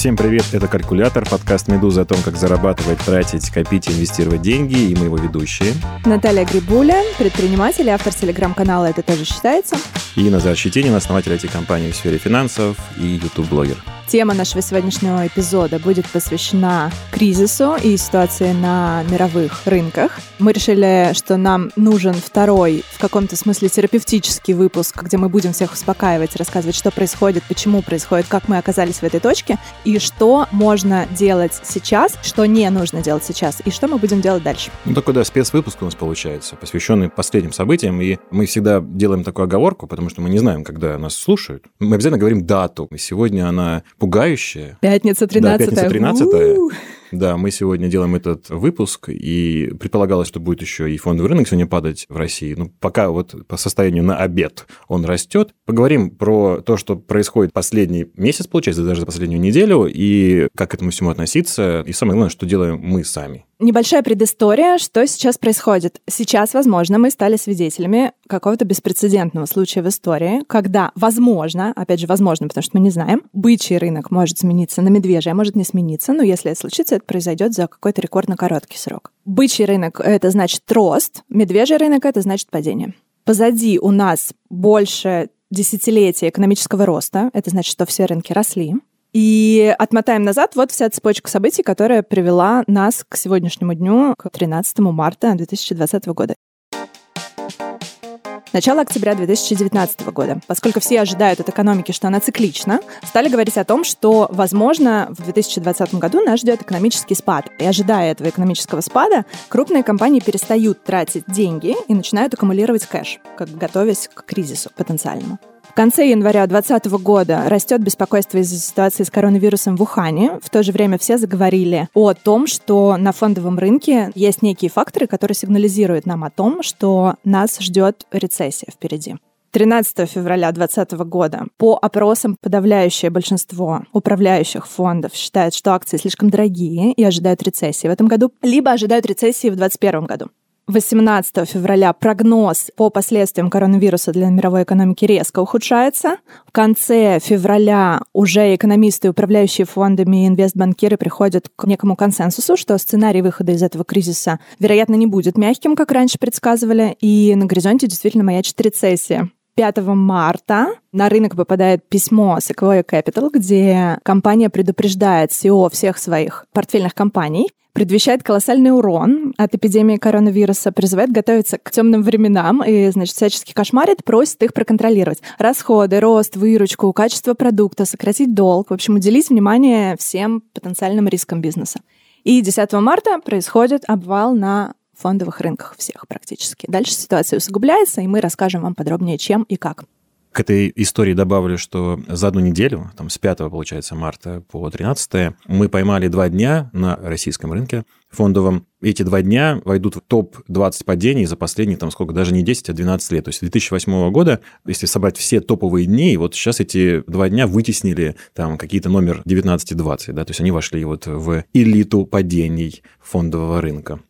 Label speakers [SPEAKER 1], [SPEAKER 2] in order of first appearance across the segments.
[SPEAKER 1] Всем привет, это «Калькулятор», подкаст «Медуза» о том, как зарабатывать, тратить, копить и инвестировать деньги, и мы его ведущие.
[SPEAKER 2] Наталья Грибуля, предприниматель и автор телеграм-канала «Это тоже считается».
[SPEAKER 1] И Назар Щетинин, основатель IT-компании в сфере финансов и YouTube-блогер.
[SPEAKER 2] Тема нашего сегодняшнего эпизода будет посвящена кризису и ситуации на мировых рынках. Мы решили, что нам нужен второй, в каком-то смысле терапевтический выпуск, где мы будем всех успокаивать, рассказывать, что происходит, почему происходит, как мы оказались в этой точке, и что можно делать сейчас, что не нужно делать сейчас, и что мы будем делать дальше.
[SPEAKER 1] Ну, такой, да, спецвыпуск у нас получается, посвященный последним событиям, и мы всегда делаем такую оговорку, потому что мы не знаем, когда нас слушают. Мы обязательно говорим дату. Сегодня она пугающее.
[SPEAKER 2] Пятница 13
[SPEAKER 1] Да, пятница 13 Да, мы сегодня делаем этот выпуск, и предполагалось, что будет еще и фондовый рынок сегодня падать в России. Ну, пока вот по состоянию на обед он растет. Поговорим про то, что происходит последний месяц, получается, даже за последнюю неделю, и как к этому всему относиться, и самое главное, что делаем мы сами.
[SPEAKER 2] Небольшая предыстория, что сейчас происходит. Сейчас, возможно, мы стали свидетелями какого-то беспрецедентного случая в истории, когда, возможно, опять же, возможно, потому что мы не знаем, бычий рынок может смениться на медвежий, а может не смениться, но если это случится, это произойдет за какой-то рекордно короткий срок. Бычий рынок — это значит рост, медвежий рынок — это значит падение. Позади у нас больше десятилетия экономического роста, это значит, что все рынки росли. И отмотаем назад, вот вся цепочка событий, которая привела нас к сегодняшнему дню, к 13 марта 2020 года. Начало октября 2019 года. Поскольку все ожидают от экономики, что она циклична, стали говорить о том, что, возможно, в 2020 году нас ждет экономический спад. И ожидая этого экономического спада, крупные компании перестают тратить деньги и начинают аккумулировать кэш, как готовясь к кризису потенциальному. В конце января 2020 года растет беспокойство из-за ситуации с коронавирусом в Ухане. В то же время все заговорили о том, что на фондовом рынке есть некие факторы, которые сигнализируют нам о том, что нас ждет рецессия впереди. 13 февраля 2020 года по опросам подавляющее большинство управляющих фондов считают, что акции слишком дорогие и ожидают рецессии в этом году, либо ожидают рецессии в 2021 году. 18 февраля прогноз по последствиям коронавируса для мировой экономики резко ухудшается. В конце февраля уже экономисты, управляющие фондами и инвестбанкиры приходят к некому консенсусу, что сценарий выхода из этого кризиса, вероятно, не будет мягким, как раньше предсказывали, и на горизонте действительно маячит рецессия. 5 марта на рынок попадает письмо Sequoia Capital, где компания предупреждает CEO всех своих портфельных компаний, предвещает колоссальный урон от эпидемии коронавируса, призывает готовиться к темным временам и, значит, всячески кошмарит, просит их проконтролировать. Расходы, рост, выручку, качество продукта, сократить долг, в общем, уделить внимание всем потенциальным рискам бизнеса. И 10 марта происходит обвал на фондовых рынках всех практически. Дальше ситуация усугубляется, и мы расскажем вам подробнее, чем и как.
[SPEAKER 1] К этой истории добавлю, что за одну неделю, там с 5, получается, марта по 13, мы поймали два дня на российском рынке фондовом. Эти два дня войдут в топ-20 падений за последние, там сколько, даже не 10, а 12 лет. То есть 2008 года, если собрать все топовые дни, вот сейчас эти два дня вытеснили там какие-то номер 19-20, да, то есть они вошли вот в элиту падений фондового рынка.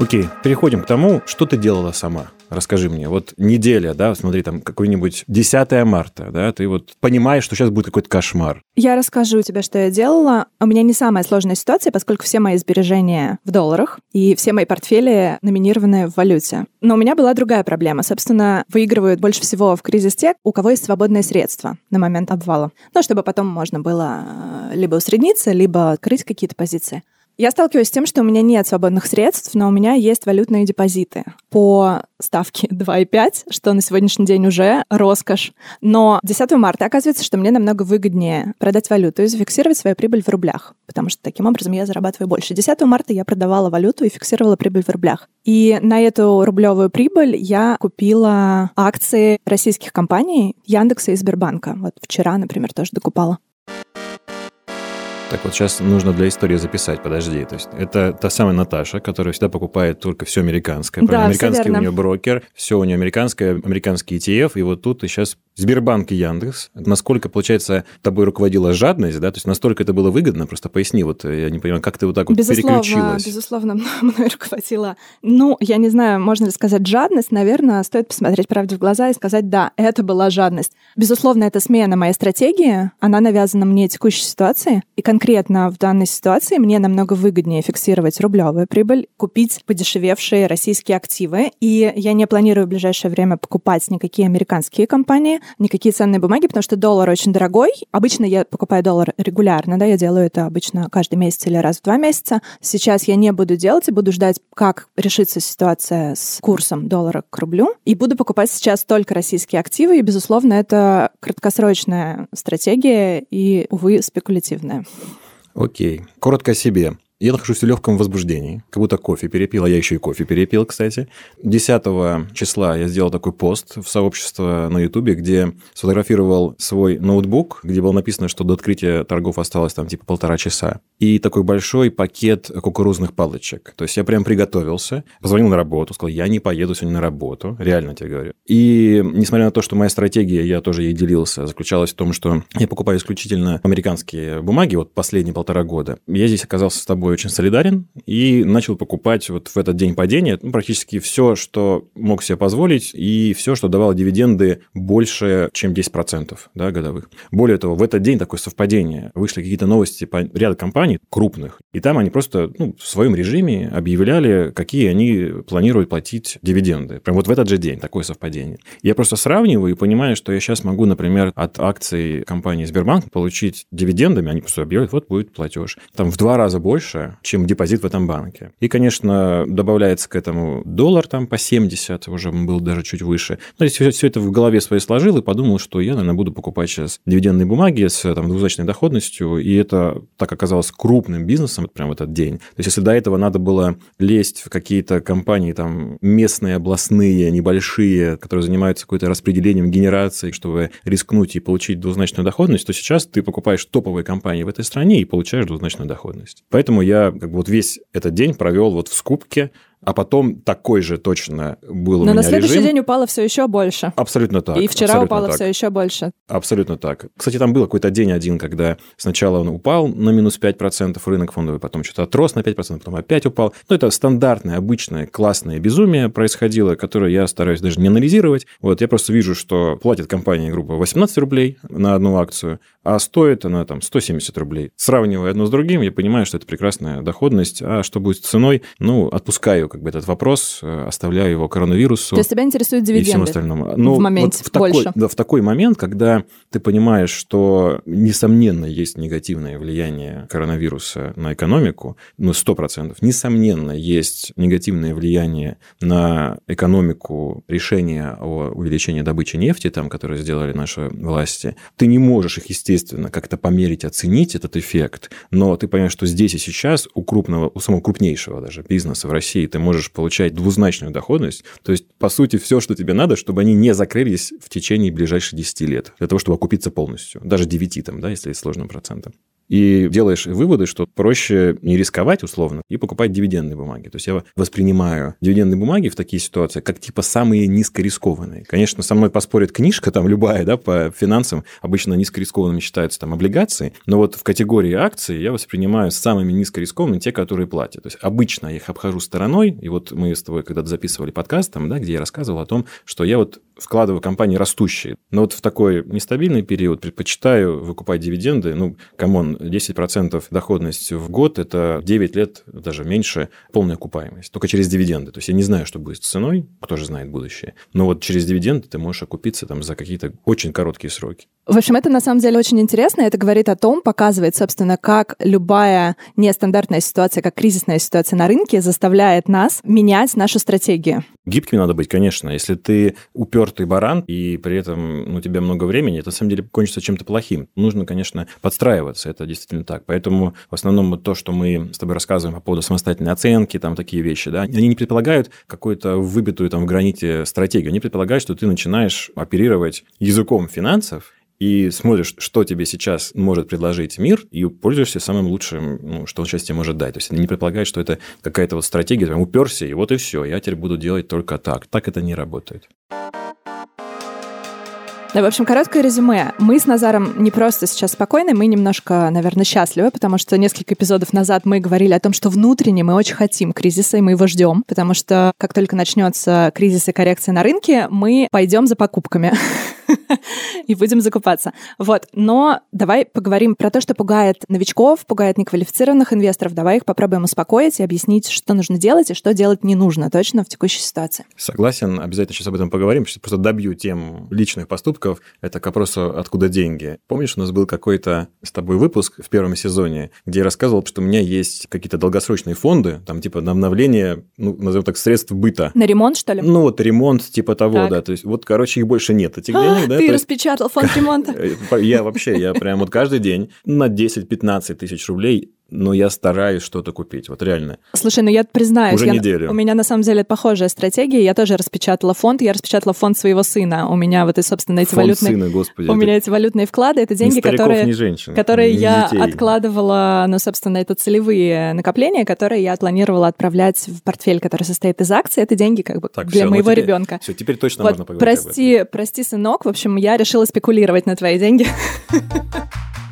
[SPEAKER 1] Окей, переходим к тому, что ты делала сама. Расскажи мне, вот неделя, да, смотри, там какой-нибудь 10 марта, да, ты вот понимаешь, что сейчас будет какой-то кошмар.
[SPEAKER 2] Я расскажу тебе, что я делала. У меня не самая сложная ситуация, поскольку все мои сбережения в долларах, и все мои портфели номинированы в валюте. Но у меня была другая проблема. Собственно, выигрывают больше всего в кризис те, у кого есть свободные средства на момент обвала. Ну, чтобы потом можно было э, либо усредниться, либо открыть какие-то позиции. Я сталкиваюсь с тем, что у меня нет свободных средств, но у меня есть валютные депозиты по ставке 2,5, что на сегодняшний день уже роскошь. Но 10 марта оказывается, что мне намного выгоднее продать валюту и зафиксировать свою прибыль в рублях, потому что таким образом я зарабатываю больше. 10 марта я продавала валюту и фиксировала прибыль в рублях. И на эту рублевую прибыль я купила акции российских компаний Яндекса и Сбербанка. Вот вчера, например, тоже докупала.
[SPEAKER 1] Так вот, сейчас нужно для истории записать, подожди. То есть это та самая Наташа, которая всегда покупает только все американское.
[SPEAKER 2] Да,
[SPEAKER 1] Американский
[SPEAKER 2] все
[SPEAKER 1] у нее брокер, все у нее американское, американский ETF, и вот тут ты сейчас Сбербанк и Яндекс. Насколько, получается, тобой руководила жадность, да? То есть настолько это было выгодно? Просто поясни, вот я не понимаю, как ты вот так вот
[SPEAKER 2] безусловно,
[SPEAKER 1] переключилась?
[SPEAKER 2] Безусловно, мной руководила. Ну, я не знаю, можно ли сказать жадность. Наверное, стоит посмотреть правде в глаза и сказать, да, это была жадность. Безусловно, это смена моей стратегии. Она навязана мне текущей ситуации. И конкретно в данной ситуации мне намного выгоднее фиксировать рублевую прибыль, купить подешевевшие российские активы. И я не планирую в ближайшее время покупать никакие американские компании, никакие ценные бумаги, потому что доллар очень дорогой. Обычно я покупаю доллар регулярно, да, я делаю это обычно каждый месяц или раз в два месяца. Сейчас я не буду делать и буду ждать, как решится ситуация с курсом доллара к рублю. И буду покупать сейчас только российские активы. И, безусловно, это краткосрочная стратегия и, увы, спекулятивная.
[SPEAKER 1] Окей. Коротко о себе. Я нахожусь в легком возбуждении, как будто кофе перепил, а я еще и кофе перепил, кстати. 10 числа я сделал такой пост в сообщество на Ютубе, где сфотографировал свой ноутбук, где было написано, что до открытия торгов осталось там типа полтора часа. И такой большой пакет кукурузных палочек. То есть я прям приготовился, позвонил на работу, сказал, я не поеду сегодня на работу, реально тебе говорю. И несмотря на то, что моя стратегия, я тоже ей делился, заключалась в том, что я покупаю исключительно американские бумаги, вот последние полтора года. Я здесь оказался с тобой очень солидарен и начал покупать вот в этот день падения ну, практически все, что мог себе позволить, и все, что давало дивиденды больше, чем 10% да, годовых. Более того, в этот день такое совпадение. Вышли какие-то новости по ряду компаний крупных, и там они просто ну, в своем режиме объявляли, какие они планируют платить дивиденды. Прям вот в этот же день такое совпадение. Я просто сравниваю и понимаю, что я сейчас могу, например, от акций компании Сбербанк получить дивидендами, они просто объявляют, вот будет платеж. Там в два раза больше, больше, чем депозит в этом банке. И, конечно, добавляется к этому доллар там по 70, уже был даже чуть выше. Но если все это в голове своей сложил и подумал, что я, наверное, буду покупать сейчас дивидендные бумаги с там, двузначной доходностью, и это так оказалось крупным бизнесом прямо в этот день. То есть, если до этого надо было лезть в какие-то компании там местные, областные, небольшие, которые занимаются какой-то распределением генерации, чтобы рискнуть и получить двузначную доходность, то сейчас ты покупаешь топовые компании в этой стране и получаешь двузначную доходность. Поэтому я как бы вот весь этот день провел вот в скупке а потом такой же точно был
[SPEAKER 2] Но
[SPEAKER 1] у меня
[SPEAKER 2] на следующий
[SPEAKER 1] режим.
[SPEAKER 2] день упало все еще больше.
[SPEAKER 1] Абсолютно так.
[SPEAKER 2] И вчера
[SPEAKER 1] абсолютно
[SPEAKER 2] упало
[SPEAKER 1] так.
[SPEAKER 2] все еще больше.
[SPEAKER 1] Абсолютно так. Кстати, там был какой-то день один, когда сначала он упал на минус 5% рынок фондовый, потом что-то отрос на 5%, потом опять упал. Ну, это стандартное, обычное, классное безумие происходило, которое я стараюсь даже не анализировать. Вот я просто вижу, что платит компания, грубо 18 рублей на одну акцию, а стоит она там 170 рублей. Сравнивая одно с другим, я понимаю, что это прекрасная доходность. А что будет с ценой? Ну, отпускаю как бы этот вопрос, э, оставляю его коронавирусу.
[SPEAKER 2] То есть тебя интересуют
[SPEAKER 1] и всему
[SPEAKER 2] дивиденды
[SPEAKER 1] остальному. Но
[SPEAKER 2] в моменте
[SPEAKER 1] вот в такой,
[SPEAKER 2] больше.
[SPEAKER 1] Да, в такой момент, когда ты понимаешь, что, несомненно, есть негативное влияние коронавируса на экономику, ну, 100%, несомненно, есть негативное влияние на экономику решения о увеличении добычи нефти, там, которые сделали наши власти, ты не можешь их, естественно, как-то померить, оценить этот эффект, но ты понимаешь, что здесь и сейчас у крупного, у самого крупнейшего даже бизнеса в России ты можешь получать двузначную доходность, то есть, по сути, все, что тебе надо, чтобы они не закрылись в течение ближайших 10 лет, для того, чтобы окупиться полностью, даже 9, там, да, если с сложным процентом и делаешь выводы, что проще не рисковать условно и покупать дивидендные бумаги. То есть я воспринимаю дивидендные бумаги в такие ситуации как типа самые низкорискованные. Конечно, со мной поспорит книжка там любая, да, по финансам, обычно низкорискованными считаются там облигации, но вот в категории акций я воспринимаю самыми низкорискованными те, которые платят. То есть обычно я их обхожу стороной, и вот мы с тобой когда-то записывали подкаст, там, да, где я рассказывал о том, что я вот вкладываю компании растущие. Но вот в такой нестабильный период предпочитаю выкупать дивиденды. Ну, come on, 10% доходность в год – это 9 лет, даже меньше, полная окупаемость. Только через дивиденды. То есть я не знаю, что будет с ценой, кто же знает будущее. Но вот через дивиденды ты можешь окупиться там за какие-то очень короткие сроки.
[SPEAKER 2] В общем, это на самом деле очень интересно. Это говорит о том, показывает, собственно, как любая нестандартная ситуация, как кризисная ситуация на рынке заставляет нас менять нашу стратегию.
[SPEAKER 1] Гибким надо быть, конечно. Если ты упертый баран, и при этом ну, у тебя много времени, это на самом деле кончится чем-то плохим. Нужно, конечно, подстраиваться, это действительно так. Поэтому в основном то, что мы с тобой рассказываем по поводу самостоятельной оценки, там такие вещи, да, они не предполагают какую-то выбитую там в граните стратегию. Они предполагают, что ты начинаешь оперировать языком финансов, и смотришь, что тебе сейчас может предложить мир, и пользуешься самым лучшим, ну, что он сейчас тебе может дать. То есть не предполагает, что это какая-то вот стратегия, прям уперся, и вот и все, я теперь буду делать только так. Так это не работает.
[SPEAKER 2] Да, в общем, короткое резюме. Мы с Назаром не просто сейчас спокойны, мы немножко, наверное, счастливы, потому что несколько эпизодов назад мы говорили о том, что внутренне мы очень хотим кризиса, и мы его ждем, потому что как только начнется кризис и коррекция на рынке, мы пойдем за покупками. и будем закупаться. Вот. Но давай поговорим про то, что пугает новичков, пугает неквалифицированных инвесторов. Давай их попробуем успокоить и объяснить, что нужно делать и что делать не нужно точно в текущей ситуации.
[SPEAKER 1] Согласен. Обязательно сейчас об этом поговорим. Сейчас просто добью тем личных поступков. Это к вопросу, откуда деньги. Помнишь, у нас был какой-то с тобой выпуск в первом сезоне, где я рассказывал, что у меня есть какие-то долгосрочные фонды, там типа на обновление, ну, назовем так, средств быта.
[SPEAKER 2] На ремонт, что ли?
[SPEAKER 1] Ну, вот ремонт типа того, так. да. То есть вот, короче, их больше нет, этих денег
[SPEAKER 2] да? Ты распечатал фонд ремонта.
[SPEAKER 1] Я вообще, я прям вот каждый день на 10-15 тысяч рублей но я стараюсь что-то купить, вот реально.
[SPEAKER 2] Слушай, ну я признаюсь,
[SPEAKER 1] Уже
[SPEAKER 2] я,
[SPEAKER 1] неделю.
[SPEAKER 2] у меня на самом деле похожая стратегия. Я тоже распечатала фонд, я распечатала фонд своего сына. У меня вот и, собственно, эти
[SPEAKER 1] фонд
[SPEAKER 2] валютные...
[SPEAKER 1] сына, господи.
[SPEAKER 2] У меня эти валютные вклады, это деньги,
[SPEAKER 1] стариков,
[SPEAKER 2] которые,
[SPEAKER 1] женщин,
[SPEAKER 2] которые
[SPEAKER 1] ни
[SPEAKER 2] я
[SPEAKER 1] детей.
[SPEAKER 2] откладывала, ну, собственно, это целевые накопления, которые я планировала отправлять в портфель, который состоит из акций. Это деньги как бы
[SPEAKER 1] так,
[SPEAKER 2] для
[SPEAKER 1] все, ну
[SPEAKER 2] моего
[SPEAKER 1] теперь,
[SPEAKER 2] ребенка.
[SPEAKER 1] Все, теперь точно
[SPEAKER 2] вот,
[SPEAKER 1] можно поговорить
[SPEAKER 2] прости, прости, сынок. В общем, я решила спекулировать на твои деньги.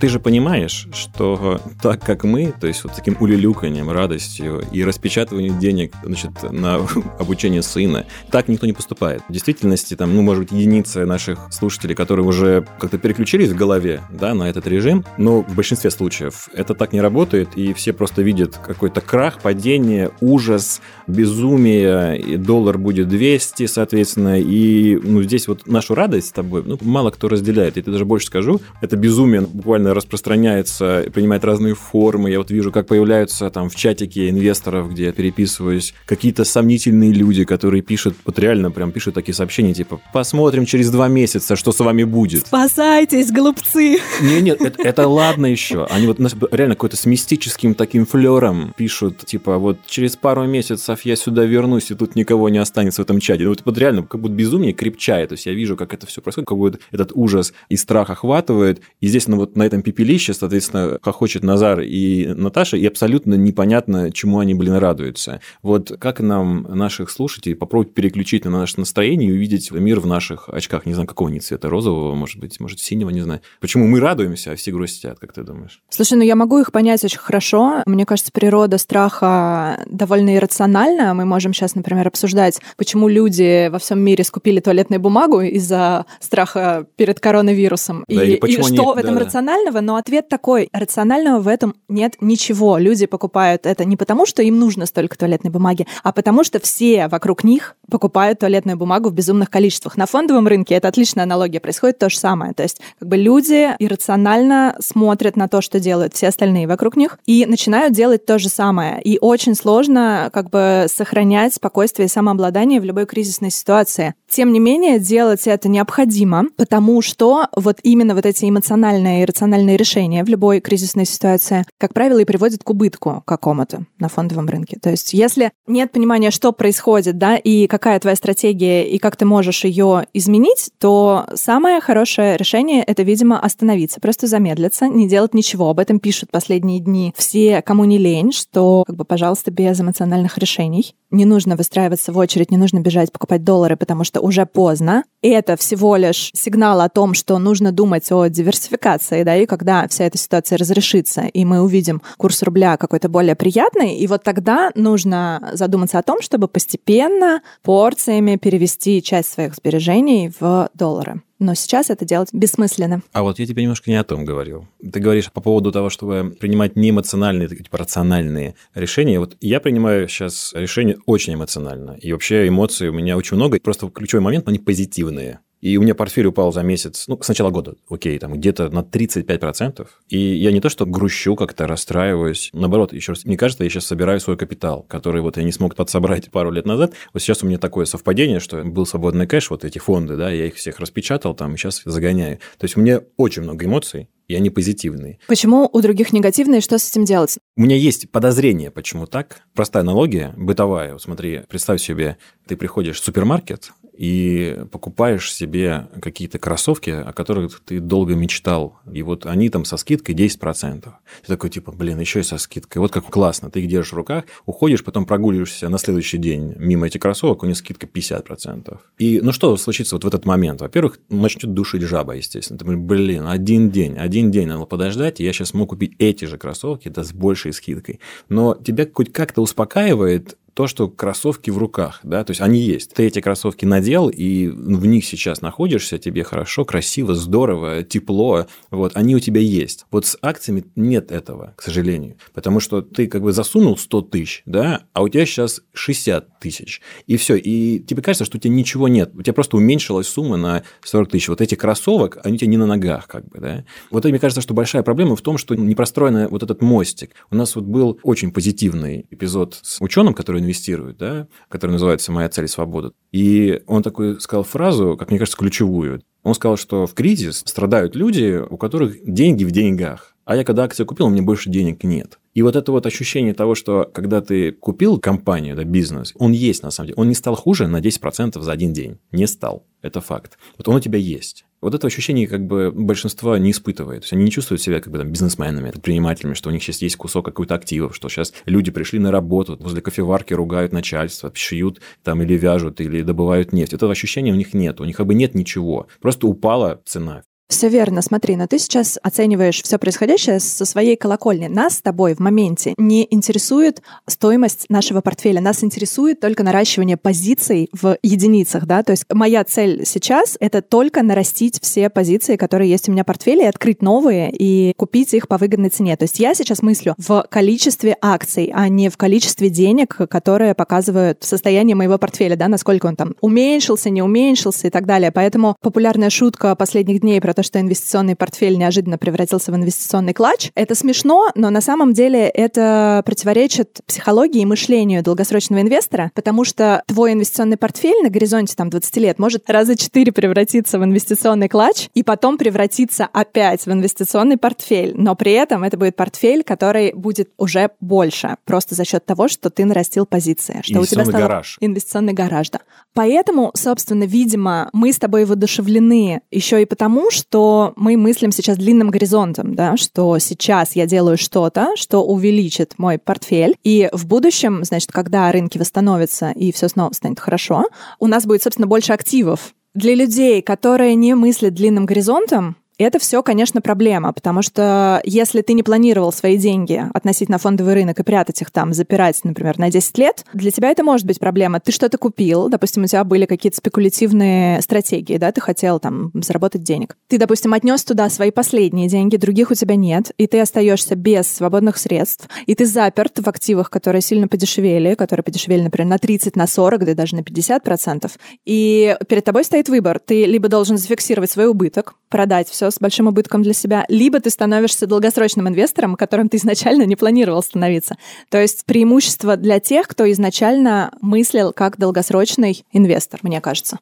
[SPEAKER 1] Ты же понимаешь, что так как мы, то есть вот таким улюлюканьем, радостью и распечатыванием денег значит, на обучение сына, так никто не поступает. В действительности, там, ну, может быть, единицы наших слушателей, которые уже как-то переключились в голове да, на этот режим, но в большинстве случаев это так не работает, и все просто видят какой-то крах, падение, ужас, безумие, и доллар будет 200, соответственно, и ну, здесь вот нашу радость с тобой ну, мало кто разделяет. Я тебе даже больше скажу, это безумие буквально распространяется, принимает разные формы. Я вот вижу, как появляются там в чатике инвесторов, где я переписываюсь, какие-то сомнительные люди, которые пишут, вот реально прям пишут такие сообщения, типа, посмотрим через два месяца, что с вами будет.
[SPEAKER 2] Спасайтесь, голубцы!
[SPEAKER 1] Не, нет, это, это ладно еще. Они вот реально какой-то с мистическим таким флером пишут, типа, вот через пару месяцев я сюда вернусь, и тут никого не останется в этом чате. Ну, вот, вот реально, как будто безумие крепчает. То есть я вижу, как это все происходит, как будто этот ужас и страх охватывает. И здесь, ну, вот на этом пепелище, соответственно, хохочет Назар и Наташа, и абсолютно непонятно, чему они, блин, радуются. Вот как нам, наших слушателей, попробовать переключить на наше настроение и увидеть мир в наших очках, не знаю, какого они цвета, розового, может быть, может, синего, не знаю. Почему мы радуемся, а все грустят, как ты думаешь?
[SPEAKER 2] Слушай, ну я могу их понять очень хорошо. Мне кажется, природа страха довольно иррациональна. Мы можем сейчас, например, обсуждать, почему люди во всем мире скупили туалетную бумагу из-за страха перед коронавирусом.
[SPEAKER 1] Да,
[SPEAKER 2] и,
[SPEAKER 1] и,
[SPEAKER 2] и что
[SPEAKER 1] они...
[SPEAKER 2] в этом
[SPEAKER 1] да,
[SPEAKER 2] рационального? Но ответ такой. Рационального в этом нет ничего. Люди покупают это не потому, что им нужно столько туалетной бумаги, а потому что все вокруг них покупают туалетную бумагу в безумных количествах. На фондовом рынке это отличная аналогия. Происходит то же самое. То есть как бы люди иррационально смотрят на то, что делают все остальные вокруг них, и начинают делать то же самое. И очень сложно как бы сохранять спокойствие и самообладание в любой кризисной ситуации. Тем не менее, делать это необходимо, потому что вот именно вот эти эмоциональные и рациональные решения в любой кризисной ситуации, как правило, и приводят к убытку какому-то на фондовом рынке. То есть если нет понимания, что происходит, да, и какая твоя стратегия, и как ты можешь ее изменить, то самое хорошее решение — это, видимо, остановиться, просто замедлиться, не делать ничего. Об этом пишут последние дни все, кому не лень, что, как бы, пожалуйста, без эмоциональных решений. Не нужно выстраиваться в очередь, не нужно бежать покупать доллары, потому что уже поздно. Это всего лишь сигнал о том, что нужно думать о диверсификации, да, и когда вся эта ситуация разрешится, и мы увидим курс рубля какой-то более приятный, и вот тогда нужно задуматься о том, чтобы постепенно порциями перевести часть своих сбережений в доллары но сейчас это делать бессмысленно.
[SPEAKER 1] А вот я тебе немножко не о том говорил. Ты говоришь по поводу того, чтобы принимать не эмоциональные, типа рациональные решения. Вот я принимаю сейчас решения очень эмоционально. И вообще эмоций у меня очень много. Просто ключевой момент, они позитивные. И у меня портфель упал за месяц, ну, с начала года, окей, там где-то на 35%. И я не то, что грущу как-то, расстраиваюсь. Наоборот, еще раз, мне кажется, я сейчас собираю свой капитал, который вот я не смог подсобрать пару лет назад. Вот сейчас у меня такое совпадение, что был свободный кэш, вот эти фонды, да, я их всех распечатал там, и сейчас загоняю. То есть у меня очень много эмоций, и они позитивные.
[SPEAKER 2] Почему у других негативные, что с этим делать?
[SPEAKER 1] У меня есть подозрение, почему так. Простая аналогия, бытовая. Вот смотри, представь себе, ты приходишь в супермаркет, и покупаешь себе какие-то кроссовки, о которых ты долго мечтал, и вот они там со скидкой 10%. Ты такой, типа, блин, еще и со скидкой. Вот как классно, ты их держишь в руках, уходишь, потом прогуливаешься на следующий день мимо этих кроссовок, у них скидка 50%. И ну что случится вот в этот момент? Во-первых, начнет душить жаба, естественно. Ты думаешь, блин, один день, один день надо подождать, и я сейчас могу купить эти же кроссовки, да, с большей скидкой. Но тебя хоть как-то успокаивает то, что кроссовки в руках, да, то есть они есть. Ты эти кроссовки надел, и в них сейчас находишься, тебе хорошо, красиво, здорово, тепло, вот, они у тебя есть. Вот с акциями нет этого, к сожалению, потому что ты как бы засунул 100 тысяч, да, а у тебя сейчас 60 тысяч, и все, и тебе кажется, что у тебя ничего нет, у тебя просто уменьшилась сумма на 40 тысяч. Вот эти кроссовок, они у тебя не на ногах, как бы, да. Вот мне кажется, что большая проблема в том, что не простроен вот этот мостик. У нас вот был очень позитивный эпизод с ученым, который инвестирует, да, который называется «Моя цель свобода». И он такой сказал фразу, как мне кажется, ключевую. Он сказал, что в кризис страдают люди, у которых деньги в деньгах. А я когда акцию купил, у меня больше денег нет. И вот это вот ощущение того, что когда ты купил компанию, да, бизнес, он есть на самом деле. Он не стал хуже на 10% за один день. Не стал. Это факт. Вот он у тебя есть. Вот это ощущение как бы большинство не испытывает. То есть они не чувствуют себя как бы там бизнесменами, предпринимателями, что у них сейчас есть кусок какой-то активов, что сейчас люди пришли на работу, возле кофеварки ругают начальство, шьют там или вяжут, или добывают нефть. Этого ощущения у них нет. У них как бы нет ничего. Просто упала цена.
[SPEAKER 2] Все верно, смотри, но ты сейчас оцениваешь все происходящее со своей колокольни. Нас с тобой в моменте не интересует стоимость нашего портфеля, нас интересует только наращивание позиций в единицах, да, то есть моя цель сейчас — это только нарастить все позиции, которые есть у меня в портфеле, и открыть новые и купить их по выгодной цене. То есть я сейчас мыслю в количестве акций, а не в количестве денег, которые показывают состояние моего портфеля, да, насколько он там уменьшился, не уменьшился и так далее. Поэтому популярная шутка последних дней про то, что инвестиционный портфель неожиданно превратился в инвестиционный клатч. Это смешно, но на самом деле это противоречит психологии и мышлению долгосрочного инвестора, потому что твой инвестиционный портфель на горизонте там 20 лет может раза 4 превратиться в инвестиционный клатч и потом превратиться опять в инвестиционный портфель. Но при этом это будет портфель, который будет уже больше, просто за счет того, что ты нарастил позиции, что у тебя стал
[SPEAKER 1] гараж.
[SPEAKER 2] инвестиционный гараж, да. Поэтому, собственно, видимо, мы с тобой воодушевлены еще и потому, что что мы мыслим сейчас длинным горизонтом, да, что сейчас я делаю что-то, что увеличит мой портфель, и в будущем, значит, когда рынки восстановятся и все снова станет хорошо, у нас будет, собственно, больше активов. Для людей, которые не мыслят длинным горизонтом, это все, конечно, проблема, потому что если ты не планировал свои деньги относительно фондовый рынок и прятать их там, запирать, например, на 10 лет, для тебя это может быть проблема. Ты что-то купил, допустим, у тебя были какие-то спекулятивные стратегии, да, ты хотел там заработать денег. Ты, допустим, отнес туда свои последние деньги, других у тебя нет, и ты остаешься без свободных средств, и ты заперт в активах, которые сильно подешевели, которые подешевели, например, на 30, на 40, да даже на 50 процентов. И перед тобой стоит выбор. Ты либо должен зафиксировать свой убыток, продать все с большим убытком для себя, либо ты становишься долгосрочным инвестором, которым ты изначально не планировал становиться. То есть преимущество для тех, кто изначально мыслил как долгосрочный инвестор, мне кажется.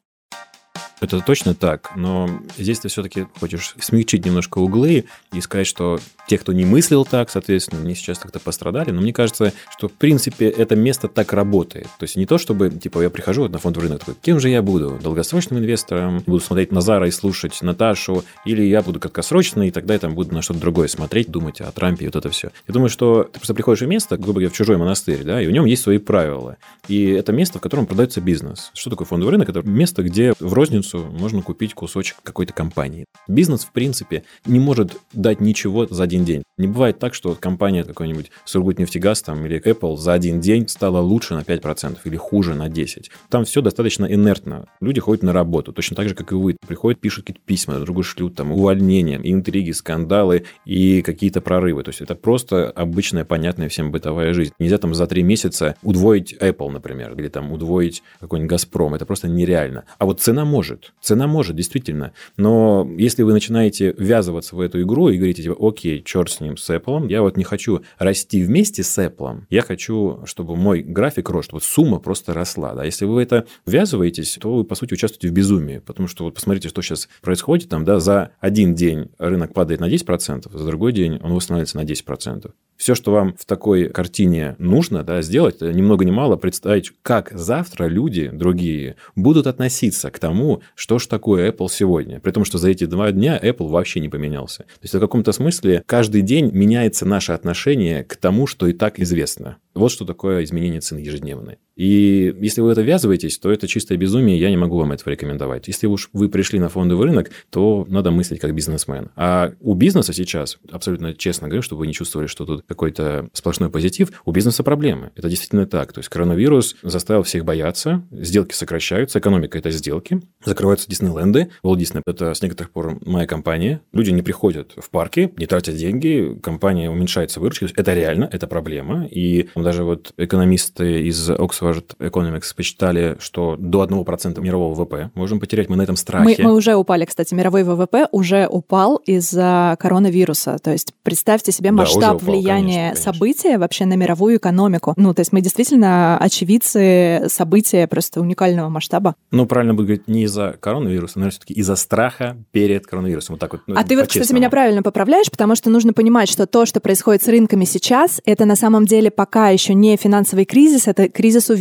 [SPEAKER 1] Это точно так, но здесь ты все-таки хочешь смягчить немножко углы и сказать, что те, кто не мыслил так, соответственно, они сейчас как-то пострадали. Но мне кажется, что в принципе это место так работает. То есть не то, чтобы, типа, я прихожу на фондовый рынок, такой, кем же я буду? Долгосрочным инвестором? Буду смотреть Назара и слушать Наташу? Или я буду краткосрочный, и тогда я там буду на что-то другое смотреть, думать о Трампе и вот это все. Я думаю, что ты просто приходишь в место, грубо говоря, в чужой монастырь, да, и в нем есть свои правила. И это место, в котором продается бизнес. Что такое фондовый рынок? Это место, где в розницу розницу можно купить кусочек какой-то компании. Бизнес, в принципе, не может дать ничего за один день. Не бывает так, что компания какой-нибудь Сургутнефтегаз там, или Apple за один день стала лучше на 5% или хуже на 10%. Там все достаточно инертно. Люди ходят на работу, точно так же, как и вы. Приходят, пишут какие-то письма, друг другу шлют там увольнения, интриги, скандалы и какие-то прорывы. То есть это просто обычная, понятная всем бытовая жизнь. Нельзя там за три месяца удвоить Apple, например, или там удвоить какой-нибудь Газпром. Это просто нереально. А вот цена может может. Цена может, действительно. Но если вы начинаете ввязываться в эту игру и говорите, типа, окей, черт с ним, с Apple, я вот не хочу расти вместе с Apple, я хочу, чтобы мой график рос, вот сумма просто росла. Да? Если вы это ввязываетесь, то вы, по сути, участвуете в безумии. Потому что вот посмотрите, что сейчас происходит. Там, да, за один день рынок падает на 10%, за другой день он восстанавливается на 10%. Все, что вам в такой картине нужно да, сделать, ни много ни мало представить, как завтра люди другие будут относиться к тому, что ж такое Apple сегодня. При том, что за эти два дня Apple вообще не поменялся. То есть в каком-то смысле каждый день меняется наше отношение к тому, что и так известно. Вот что такое изменение цены ежедневное. И если вы это ввязываетесь, то это чистое безумие, я не могу вам этого рекомендовать. Если уж вы пришли на фондовый рынок, то надо мыслить как бизнесмен. А у бизнеса сейчас, абсолютно честно говорю, чтобы вы не чувствовали, что тут какой-то сплошной позитив, у бизнеса проблемы. Это действительно так. То есть коронавирус заставил всех бояться, сделки сокращаются, экономика – это сделки, закрываются Диснейленды. Walt Disney – это с некоторых пор моя компания. Люди не приходят в парки, не тратят деньги, компания уменьшается выручка. Это реально, это проблема. И даже вот экономисты из Oxford Economics посчитали, что до 1% мирового ВВП можем потерять. Мы на этом страхе.
[SPEAKER 2] Мы, мы уже упали, кстати. Мировой ВВП уже упал из-за коронавируса. То есть представьте себе масштаб да, упал, влияния конечно, конечно. события вообще на мировую экономику. Ну, то есть мы действительно очевидцы события просто уникального масштаба.
[SPEAKER 1] Ну, правильно будет говорить не из-за коронавируса, но все-таки из-за страха перед коронавирусом. Вот так вот.
[SPEAKER 2] Ну, а ты вот, кстати, меня правильно поправляешь, потому что нужно понимать, что то, что происходит с рынками сейчас, это на самом деле пока еще не финансовый кризис, это кризис уверенности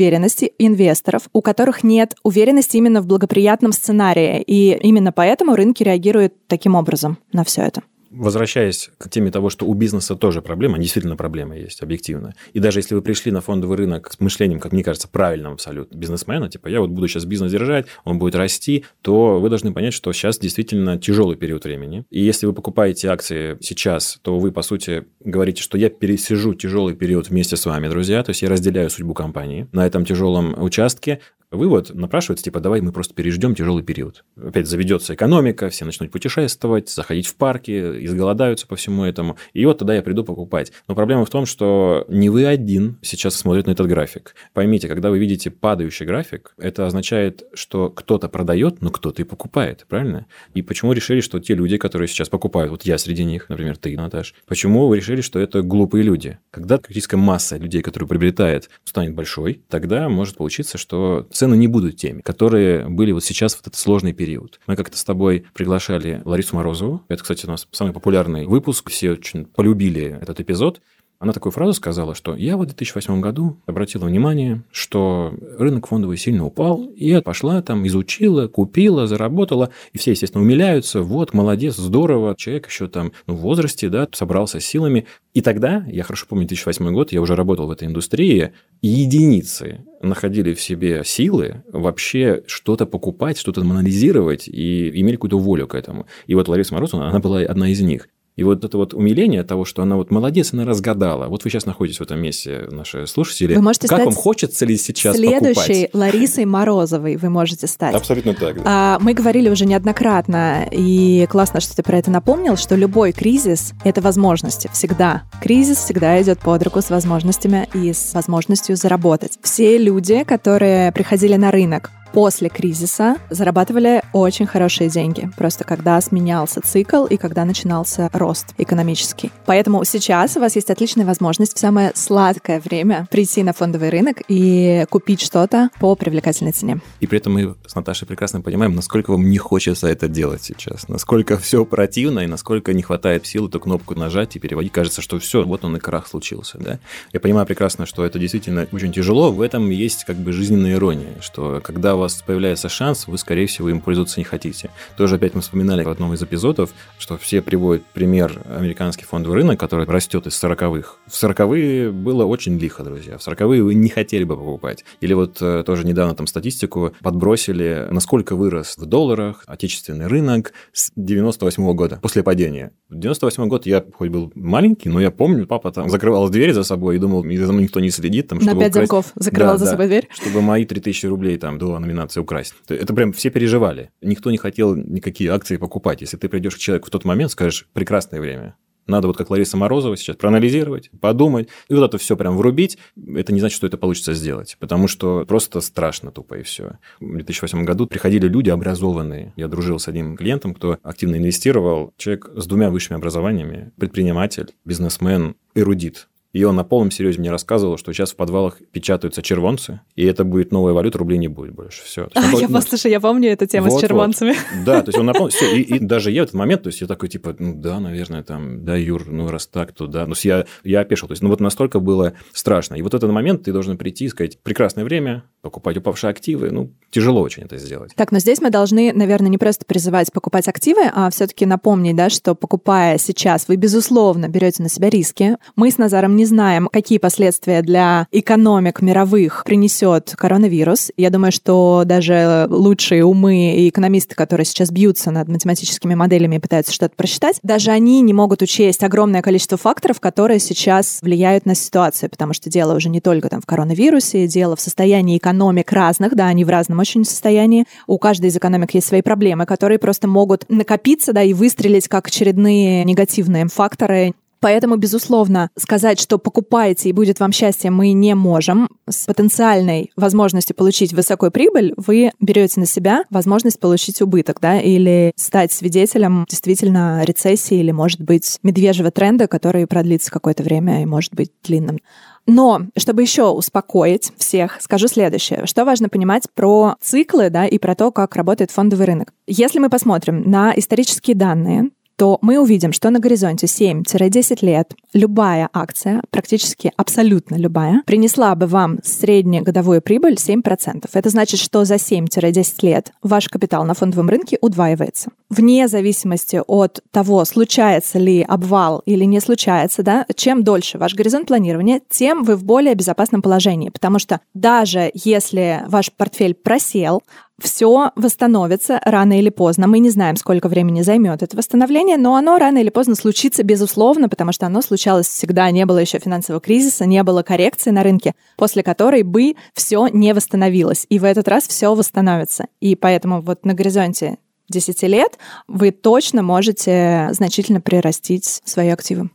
[SPEAKER 2] инвесторов, у которых нет уверенности именно в благоприятном сценарии. И именно поэтому рынки реагируют таким образом на все это
[SPEAKER 1] возвращаясь к теме того, что у бизнеса тоже проблема, действительно проблема есть, объективно. И даже если вы пришли на фондовый рынок с мышлением, как мне кажется, правильным абсолютно бизнесмена, типа я вот буду сейчас бизнес держать, он будет расти, то вы должны понять, что сейчас действительно тяжелый период времени. И если вы покупаете акции сейчас, то вы, по сути, говорите, что я пересижу тяжелый период вместе с вами, друзья, то есть я разделяю судьбу компании на этом тяжелом участке, Вывод напрашивается, типа, давай мы просто переждем тяжелый период. Опять заведется экономика, все начнут путешествовать, заходить в парки, изголодаются по всему этому. И вот тогда я приду покупать. Но проблема в том, что не вы один сейчас смотрит на этот график. Поймите, когда вы видите падающий график, это означает, что кто-то продает, но кто-то и покупает, правильно? И почему решили, что те люди, которые сейчас покупают, вот я среди них, например, ты, Наташ, почему вы решили, что это глупые люди? Когда критическая масса людей, которые приобретает, станет большой, тогда может получиться, что цены не будут теми, которые были вот сейчас в этот сложный период. Мы как-то с тобой приглашали Ларису Морозову. Это, кстати, у нас самый популярный выпуск. Все очень полюбили этот эпизод. Она такую фразу сказала, что я в 2008 году обратила внимание, что рынок фондовый сильно упал, и пошла там, изучила, купила, заработала, и все, естественно, умиляются, вот, молодец, здорово, человек еще там ну, в возрасте, да, собрался с силами. И тогда, я хорошо помню 2008 год, я уже работал в этой индустрии, и единицы находили в себе силы вообще что-то покупать, что-то анализировать и имели какую-то волю к этому. И вот Лариса Морозова, она была одна из них. И вот это вот умиление того, что она вот молодец, она разгадала. Вот вы сейчас находитесь в этом месте, наши слушатели.
[SPEAKER 2] Вы можете
[SPEAKER 1] как
[SPEAKER 2] стать
[SPEAKER 1] вам хочется ли сейчас
[SPEAKER 2] следующей
[SPEAKER 1] покупать?
[SPEAKER 2] Ларисой Морозовой вы можете стать.
[SPEAKER 1] Абсолютно так. Да.
[SPEAKER 2] А, мы говорили уже неоднократно, и классно, что ты про это напомнил, что любой кризис — это возможности. Всегда. Кризис всегда идет под руку с возможностями и с возможностью заработать. Все люди, которые приходили на рынок, после кризиса зарабатывали очень хорошие деньги. Просто когда сменялся цикл и когда начинался рост экономический. Поэтому сейчас у вас есть отличная возможность в самое сладкое время прийти на фондовый рынок и купить что-то по привлекательной цене.
[SPEAKER 1] И при этом мы с Наташей прекрасно понимаем, насколько вам не хочется это делать сейчас, насколько все противно и насколько не хватает сил эту кнопку нажать и переводить. Кажется, что все, вот он и крах случился. Да? Я понимаю прекрасно, что это действительно очень тяжело. В этом есть как бы жизненная ирония, что когда у вас появляется шанс, вы, скорее всего, им пользоваться не хотите. Тоже опять мы вспоминали в одном из эпизодов, что все приводят пример американский фондовый рынок, который растет из 40-х. В 40-е было очень лихо, друзья. В 40-е вы не хотели бы покупать. Или вот э, тоже недавно там статистику подбросили, насколько вырос в долларах отечественный рынок с 98 -го года, после падения. В 98 год я хоть был маленький, но я помню, папа там закрывал дверь за собой и думал, за мной никто не следит. Там,
[SPEAKER 2] На пять украсть... замков закрывал да, за собой дверь.
[SPEAKER 1] Чтобы мои 3000 рублей там до номинации украсть. Это прям все переживали. Никто не хотел никакие акции покупать. Если ты придешь к человеку в тот момент, скажешь, прекрасное время, Надо вот как Лариса Морозова сейчас проанализировать, подумать, и вот это все прям врубить. Это не значит, что это получится сделать, потому что просто страшно тупо и все. В 2008 году приходили люди образованные. Я дружил с одним клиентом, кто активно инвестировал. Человек с двумя высшими образованиями, предприниматель, бизнесмен, эрудит. И он на полном серьезе мне рассказывал, что сейчас в подвалах печатаются червонцы, и это будет новая валюта, рублей не будет больше. Все.
[SPEAKER 2] А, я, ну, слушай, я помню эту тему вот, с червонцами.
[SPEAKER 1] Вот. Да, то есть он на полном... Все, и, и даже я в этот момент, то есть я такой, типа, ну да, наверное, там, да, Юр, ну раз так, то да. Ну, я, я опешил. То есть, ну вот настолько было страшно. И вот этот момент ты должен прийти и сказать, прекрасное время, покупать упавшие активы, ну, тяжело очень это сделать.
[SPEAKER 2] Так, но здесь мы должны, наверное, не просто призывать покупать активы, а все-таки напомнить, да, что покупая сейчас, вы, безусловно, берете на себя риски. Мы с Назаром не знаем, какие последствия для экономик мировых принесет коронавирус. Я думаю, что даже лучшие умы и экономисты, которые сейчас бьются над математическими моделями и пытаются что-то просчитать, даже они не могут учесть огромное количество факторов, которые сейчас влияют на ситуацию, потому что дело уже не только там в коронавирусе, дело в состоянии экономик разных, да, они в разном очень состоянии. У каждой из экономик есть свои проблемы, которые просто могут накопиться, да, и выстрелить как очередные негативные факторы. Поэтому, безусловно, сказать, что покупаете и будет вам счастье, мы не можем. С потенциальной возможностью получить высокую прибыль вы берете на себя возможность получить убыток, да, или стать свидетелем действительно рецессии или, может быть, медвежьего тренда, который продлится какое-то время и может быть длинным. Но, чтобы еще успокоить всех, скажу следующее. Что важно понимать про циклы да, и про то, как работает фондовый рынок. Если мы посмотрим на исторические данные, то мы увидим, что на горизонте 7-10 лет любая акция, практически абсолютно любая, принесла бы вам среднегодовую прибыль 7%. Это значит, что за 7-10 лет ваш капитал на фондовом рынке удваивается. Вне зависимости от того, случается ли обвал или не случается, да, чем дольше ваш горизонт планирования, тем вы в более безопасном положении. Потому что даже если ваш портфель просел, все восстановится рано или поздно. Мы не знаем, сколько времени займет это восстановление, но оно рано или поздно случится, безусловно, потому что оно случалось всегда. Не было еще финансового кризиса, не было коррекции на рынке, после которой бы все не восстановилось. И в этот раз все восстановится. И поэтому вот на горизонте 10 лет вы точно можете значительно прирастить свои активы.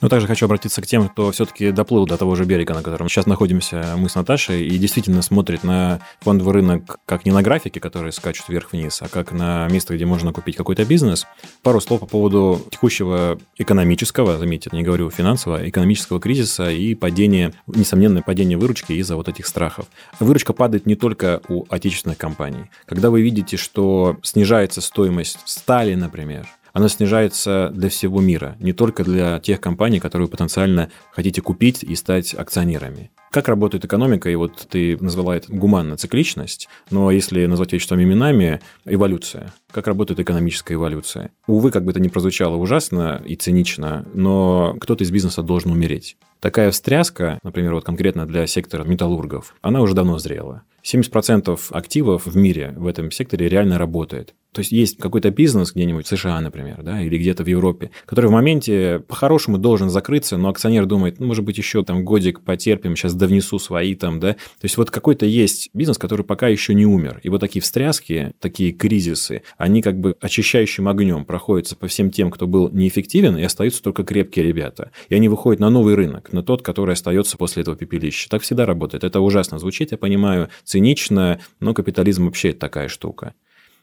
[SPEAKER 1] Но также хочу обратиться к тем, кто все-таки доплыл до того же берега, на котором сейчас находимся мы с Наташей, и действительно смотрит на фондовый рынок как не на графике, которые скачут вверх-вниз, а как на место, где можно купить какой-то бизнес. Пару слов по поводу текущего экономического, заметьте, не говорю финансового, экономического кризиса и падения, несомненное падение выручки из-за вот этих страхов. Выручка падает не только у отечественных компаний. Когда вы видите, что снижается стоимость стали, например, она снижается для всего мира, не только для тех компаний, которые потенциально хотите купить и стать акционерами. Как работает экономика, и вот ты назвала это гуманно цикличность, но если назвать вещи своими именами, эволюция. Как работает экономическая эволюция? Увы, как бы это ни прозвучало ужасно и цинично, но кто-то из бизнеса должен умереть. Такая встряска, например, вот конкретно для сектора металлургов, она уже давно зрела. 70% активов в мире в этом секторе реально работает. То есть есть какой-то бизнес где-нибудь в США, например, да, или где-то в Европе, который в моменте по-хорошему должен закрыться, но акционер думает, ну, может быть, еще там годик потерпим, сейчас довнесу свои там, да. То есть вот какой-то есть бизнес, который пока еще не умер. И вот такие встряски, такие кризисы, они как бы очищающим огнем проходятся по всем тем, кто был неэффективен, и остаются только крепкие ребята. И они выходят на новый рынок, на тот, который остается после этого пепелища. Так всегда работает. Это ужасно звучит, я понимаю, цинично, но капитализм вообще такая штука.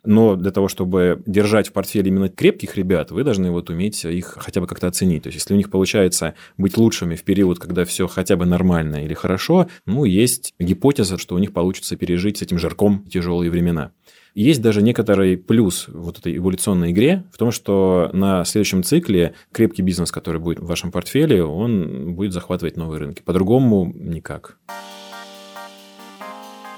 [SPEAKER 1] Но для того, чтобы держать в портфеле именно крепких ребят, вы должны вот уметь их хотя бы как-то оценить. То есть, если у них получается быть лучшими в период, когда все хотя бы нормально или хорошо, ну, есть гипотеза, что у них получится пережить с этим жарком тяжелые времена. Есть даже некоторый плюс вот этой эволюционной игре в том, что на следующем цикле крепкий бизнес, который будет в вашем портфеле, он будет захватывать новые рынки. По-другому никак.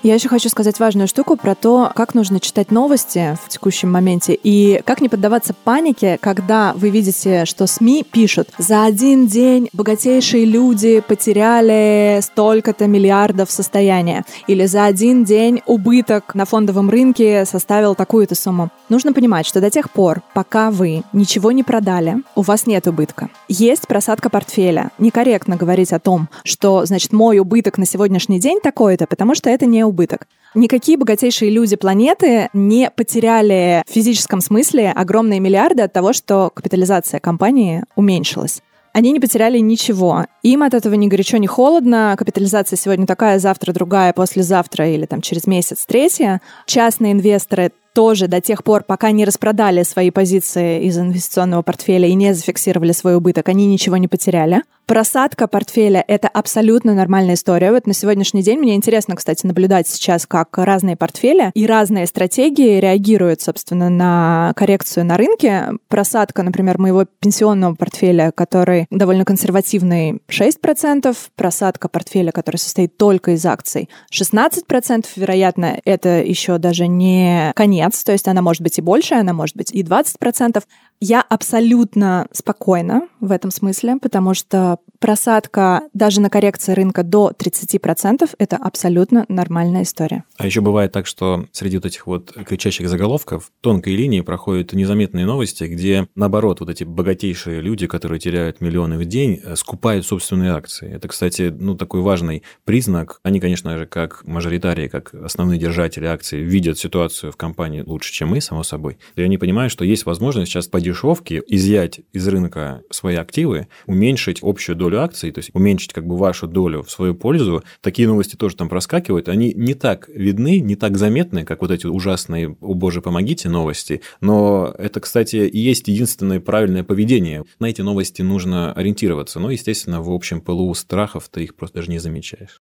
[SPEAKER 2] Я еще хочу сказать важную штуку про то, как нужно читать новости в текущем моменте и как не поддаваться панике, когда вы видите, что СМИ пишут «За один день богатейшие люди потеряли столько-то миллиардов состояния» или «За один день убыток на фондовом рынке составил такую-то сумму». Нужно понимать, что до тех пор, пока вы ничего не продали, у вас нет убытка. Есть просадка портфеля. Некорректно говорить о том, что, значит, мой убыток на сегодняшний день такой-то, потому что это не убыток. Никакие богатейшие люди планеты не потеряли в физическом смысле огромные миллиарды от того, что капитализация компании уменьшилась. Они не потеряли ничего. Им от этого ни горячо, ни холодно. Капитализация сегодня такая, завтра другая, послезавтра или там через месяц третья. Частные инвесторы тоже до тех пор, пока не распродали свои позиции из инвестиционного портфеля и не зафиксировали свой убыток, они ничего не потеряли. Просадка портфеля — это абсолютно нормальная история. Вот на сегодняшний день мне интересно, кстати, наблюдать сейчас, как разные портфели и разные стратегии реагируют, собственно, на коррекцию на рынке. Просадка, например, моего пенсионного портфеля, который довольно консервативный, 6%. Просадка портфеля, который состоит только из акций, 16%. Вероятно, это еще даже не конец, то есть она может быть и больше, она может быть и 20%. Я абсолютно спокойна в этом смысле, потому что просадка даже на коррекции рынка до 30% — это абсолютно нормальная история.
[SPEAKER 1] А еще бывает так, что среди вот этих вот кричащих заголовков тонкой линии проходят незаметные новости, где, наоборот, вот эти богатейшие люди, которые теряют миллионы в день, э, скупают собственные акции. Это, кстати, ну, такой важный признак. Они, конечно же, как мажоритарии, как основные держатели акций, видят ситуацию в компании лучше, чем мы, само собой. И они понимают, что есть возможность сейчас поддержать дешевки, изъять из рынка свои активы, уменьшить общую долю акций, то есть уменьшить как бы вашу долю в свою пользу. Такие новости тоже там проскакивают. Они не так видны, не так заметны, как вот эти ужасные «О боже, помогите» новости. Но это, кстати, и есть единственное правильное поведение. На эти новости нужно ориентироваться. Но, естественно, в общем пылу страхов ты их просто даже не замечаешь.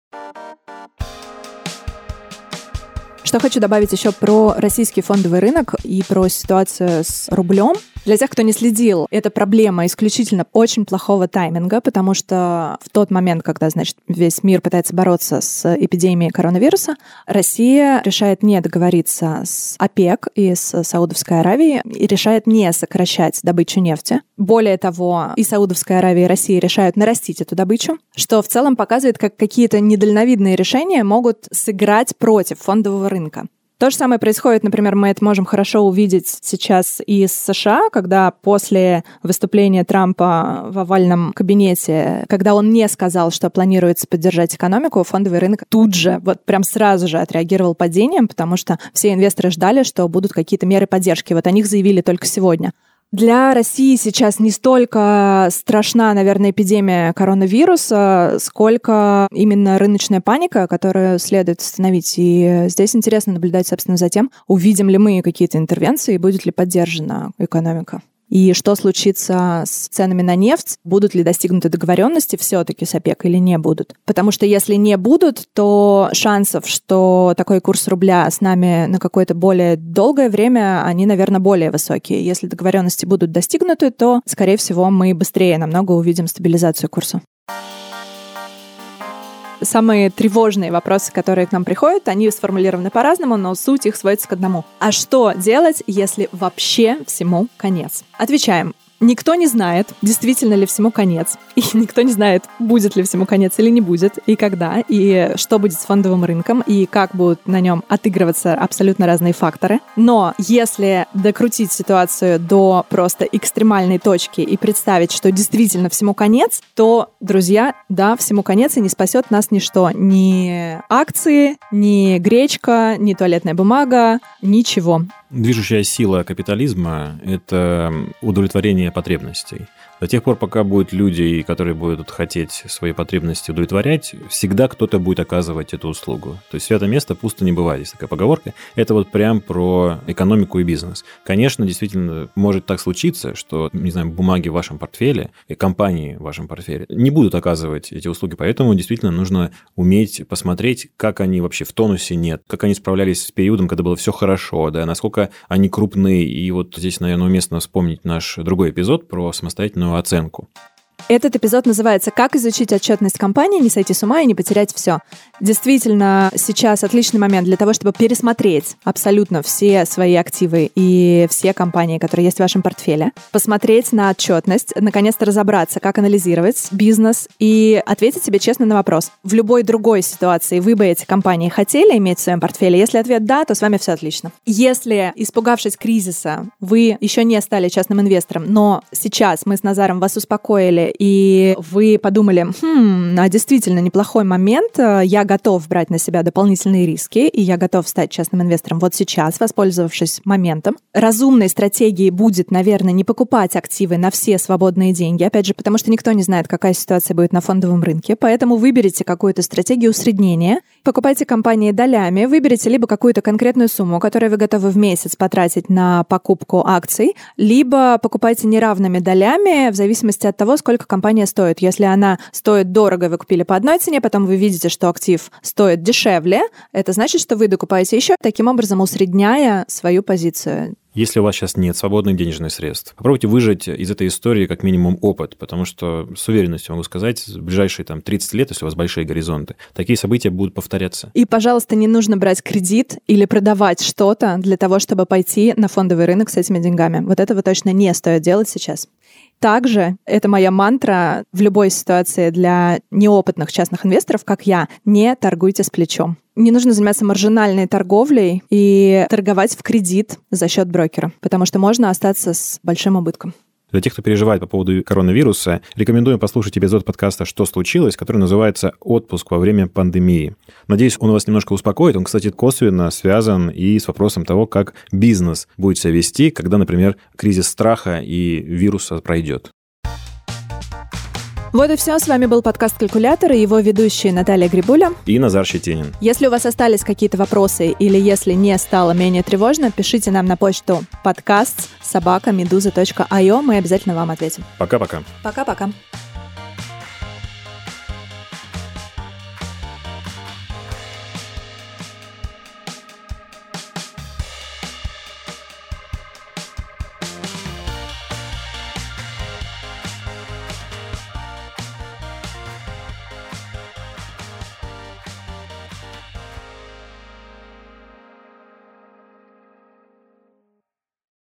[SPEAKER 2] Что хочу добавить еще про российский фондовый рынок и про ситуацию с рублем. Для тех, кто не следил, это проблема исключительно очень плохого тайминга, потому что в тот момент, когда, значит, весь мир пытается бороться с эпидемией коронавируса, Россия решает не договориться с ОПЕК и с Саудовской Аравией и решает не сокращать добычу нефти. Более того, и Саудовская Аравия, и Россия решают нарастить эту добычу, что в целом показывает, как какие-то недальновидные решения могут сыграть против фондового рынка. То же самое происходит, например, мы это можем хорошо увидеть сейчас и с США, когда после выступления Трампа в овальном кабинете, когда он не сказал, что планируется поддержать экономику, фондовый рынок тут же, вот прям сразу же отреагировал падением, потому что все инвесторы ждали, что будут какие-то меры поддержки. Вот о них заявили только сегодня. Для России сейчас не столько страшна, наверное, эпидемия коронавируса, сколько именно рыночная паника, которую следует остановить. И здесь интересно наблюдать, собственно, за тем, увидим ли мы какие-то интервенции и будет ли поддержана экономика и что случится с ценами на нефть, будут ли достигнуты договоренности все-таки с ОПЕК или не будут. Потому что если не будут, то шансов, что такой курс рубля с нами на какое-то более долгое время, они, наверное, более высокие. Если договоренности будут достигнуты, то, скорее всего, мы быстрее намного увидим стабилизацию курса самые тревожные вопросы, которые к нам приходят, они сформулированы по-разному, но суть их сводится к одному. А что делать, если вообще всему конец? Отвечаем. Никто не знает, действительно ли всему конец. И никто не знает, будет ли всему конец или не будет, и когда, и что будет с фондовым рынком, и как будут на нем отыгрываться абсолютно разные факторы. Но если докрутить ситуацию до просто экстремальной точки и представить, что действительно всему конец, то, друзья, да, всему конец, и не спасет нас ничто. Ни акции, ни гречка, ни туалетная бумага, ничего.
[SPEAKER 1] Движущая сила капитализма – это удовлетворение потребностей. До тех пор, пока будут люди, которые будут хотеть свои потребности удовлетворять, всегда кто-то будет оказывать эту услугу. То есть свято место пусто не бывает, есть такая поговорка. Это вот прям про экономику и бизнес. Конечно, действительно, может так случиться, что, не знаю, бумаги в вашем портфеле и компании в вашем портфеле не будут оказывать эти услуги, поэтому действительно нужно уметь посмотреть, как они вообще в тонусе нет, как они справлялись с периодом, когда было все хорошо, да, насколько они крупны. И вот здесь, наверное, уместно вспомнить наш другой эпизод про самостоятельную оценку.
[SPEAKER 2] Этот эпизод называется «Как изучить отчетность компании, не сойти с ума и не потерять все». Действительно, сейчас отличный момент для того, чтобы пересмотреть абсолютно все свои активы и все компании, которые есть в вашем портфеле, посмотреть на отчетность, наконец-то разобраться, как анализировать бизнес и ответить себе честно на вопрос. В любой другой ситуации вы бы эти компании хотели иметь в своем портфеле? Если ответ «да», то с вами все отлично. Если, испугавшись кризиса, вы еще не стали частным инвестором, но сейчас мы с Назаром вас успокоили и вы подумали, хм, а действительно неплохой момент, я готов брать на себя дополнительные риски, и я готов стать частным инвестором вот сейчас, воспользовавшись моментом. Разумной стратегией будет, наверное, не покупать активы на все свободные деньги, опять же, потому что никто не знает, какая ситуация будет на фондовом рынке, поэтому выберите какую-то стратегию усреднения, покупайте компании долями, выберите либо какую-то конкретную сумму, которую вы готовы в месяц потратить на покупку акций, либо покупайте неравными долями в зависимости от того, сколько компания стоит. Если она стоит дорого, вы купили по одной цене, потом вы видите, что актив стоит дешевле, это значит, что вы докупаете еще, таким образом усредняя свою позицию.
[SPEAKER 1] Если у вас сейчас нет свободных денежных средств, попробуйте выжать из этой истории как минимум опыт, потому что с уверенностью могу сказать, в ближайшие там 30 лет, если у вас большие горизонты, такие события будут повторяться.
[SPEAKER 2] И, пожалуйста, не нужно брать кредит или продавать что-то для того, чтобы пойти на фондовый рынок с этими деньгами. Вот этого точно не стоит делать сейчас. Также это моя мантра в любой ситуации для неопытных частных инвесторов, как я, не торгуйте с плечом. Не нужно заниматься маржинальной торговлей и торговать в кредит за счет брокера, потому что можно остаться с большим убытком.
[SPEAKER 1] Для тех, кто переживает по поводу коронавируса, рекомендуем послушать эпизод подкаста «Что случилось?», который называется «Отпуск во время пандемии». Надеюсь, он вас немножко успокоит. Он, кстати, косвенно связан и с вопросом того, как бизнес будет себя вести, когда, например, кризис страха и вируса пройдет.
[SPEAKER 2] Вот и все. С вами был подкаст «Калькулятор» и его ведущие Наталья Грибуля
[SPEAKER 1] и Назар Щетинин.
[SPEAKER 2] Если у вас остались какие-то вопросы или если не стало менее тревожно, пишите нам на почту подкаст собака Мы обязательно вам ответим.
[SPEAKER 1] Пока-пока.
[SPEAKER 2] Пока-пока.